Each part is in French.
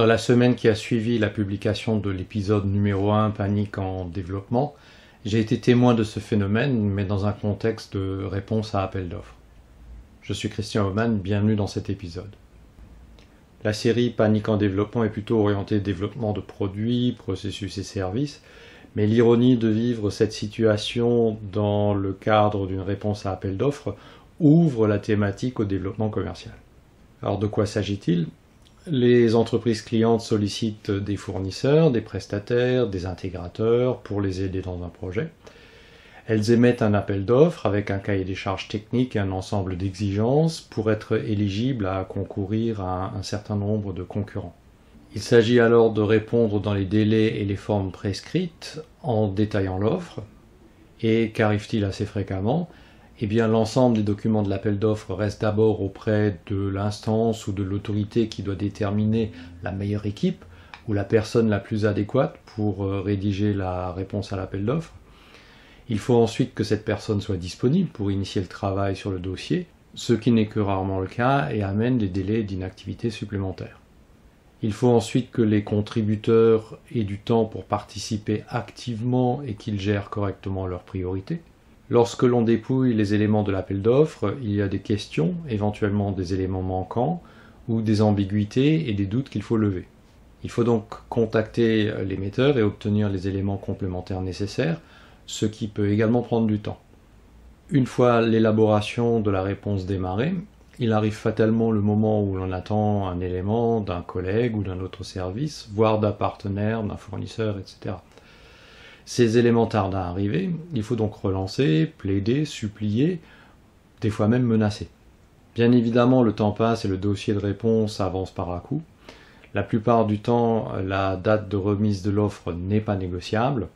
Dans la semaine qui a suivi la publication de l'épisode numéro 1 Panique en développement, j'ai été témoin de ce phénomène, mais dans un contexte de réponse à appel d'offres. Je suis Christian Oman, bienvenue dans cet épisode. La série Panique en développement est plutôt orientée développement de produits, processus et services, mais l'ironie de vivre cette situation dans le cadre d'une réponse à appel d'offres ouvre la thématique au développement commercial. Alors de quoi s'agit-il? Les entreprises clientes sollicitent des fournisseurs, des prestataires, des intégrateurs pour les aider dans un projet. Elles émettent un appel d'offres avec un cahier des charges techniques et un ensemble d'exigences pour être éligibles à concourir à un certain nombre de concurrents. Il s'agit alors de répondre dans les délais et les formes prescrites en détaillant l'offre. Et qu'arrive-t-il assez fréquemment? Eh l'ensemble des documents de l'appel d'offres reste d'abord auprès de l'instance ou de l'autorité qui doit déterminer la meilleure équipe ou la personne la plus adéquate pour euh, rédiger la réponse à l'appel d'offres. Il faut ensuite que cette personne soit disponible pour initier le travail sur le dossier, ce qui n'est que rarement le cas et amène des délais d'inactivité supplémentaires. Il faut ensuite que les contributeurs aient du temps pour participer activement et qu'ils gèrent correctement leurs priorités. Lorsque l'on dépouille les éléments de l'appel d'offres, il y a des questions, éventuellement des éléments manquants, ou des ambiguïtés et des doutes qu'il faut lever. Il faut donc contacter l'émetteur et obtenir les éléments complémentaires nécessaires ce qui peut également prendre du temps. Une fois l'élaboration de la réponse démarrée, il arrive fatalement le moment où l'on attend un élément d'un collègue ou d'un autre service, voire d'un partenaire, d'un fournisseur, etc. Ces éléments tardent à arriver, il faut donc relancer, plaider, supplier, des fois même menacer. Bien évidemment, le temps passe et le dossier de réponse avance par à coup. La plupart du temps, la date de remise de l'offre n'est pas négociable,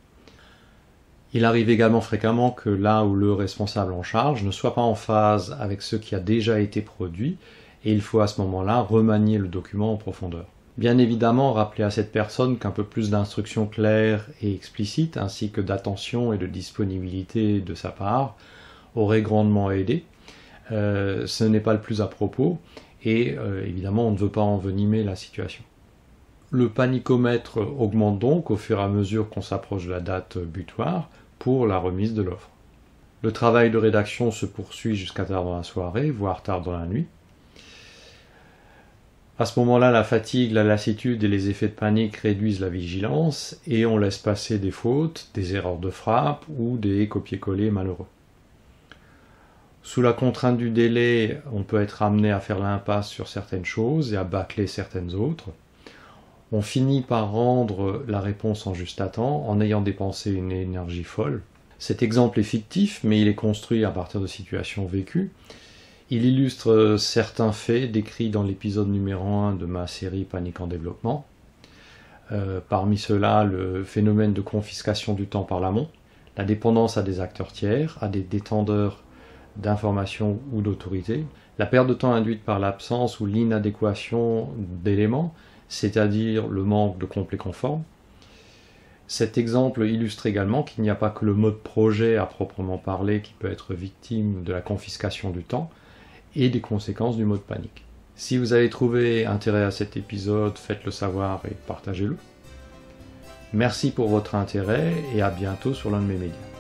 il arrive également fréquemment que là où le responsable en charge ne soit pas en phase avec ce qui a déjà été produit, et il faut à ce moment-là remanier le document en profondeur. Bien évidemment, rappeler à cette personne qu'un peu plus d'instructions claires et explicites, ainsi que d'attention et de disponibilité de sa part, aurait grandement aidé. Euh, ce n'est pas le plus à propos, et euh, évidemment, on ne veut pas envenimer la situation. Le panicomètre augmente donc au fur et à mesure qu'on s'approche de la date butoir, pour la remise de l'offre. Le travail de rédaction se poursuit jusqu'à tard dans la soirée, voire tard dans la nuit. À ce moment-là, la fatigue, la lassitude et les effets de panique réduisent la vigilance et on laisse passer des fautes, des erreurs de frappe ou des copier-coller malheureux. Sous la contrainte du délai, on peut être amené à faire l'impasse sur certaines choses et à bâcler certaines autres on finit par rendre la réponse en juste temps en ayant dépensé une énergie folle. Cet exemple est fictif, mais il est construit à partir de situations vécues. Il illustre certains faits décrits dans l'épisode numéro 1 de ma série Panique en développement. Euh, parmi ceux-là, le phénomène de confiscation du temps par l'amont, la dépendance à des acteurs tiers, à des détendeurs d'informations ou d'autorité, la perte de temps induite par l'absence ou l'inadéquation d'éléments, c'est-à-dire le manque de complet conforme. Cet exemple illustre également qu'il n'y a pas que le mode projet à proprement parler qui peut être victime de la confiscation du temps et des conséquences du mode panique. Si vous avez trouvé intérêt à cet épisode, faites-le savoir et partagez-le. Merci pour votre intérêt et à bientôt sur l'un de mes médias.